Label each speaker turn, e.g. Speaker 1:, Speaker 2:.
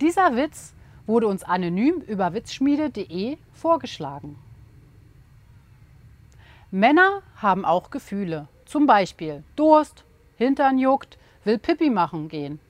Speaker 1: Dieser Witz wurde uns anonym über witzschmiede.de vorgeschlagen. Männer haben auch Gefühle, zum Beispiel Durst, Hintern juckt, will Pipi machen gehen.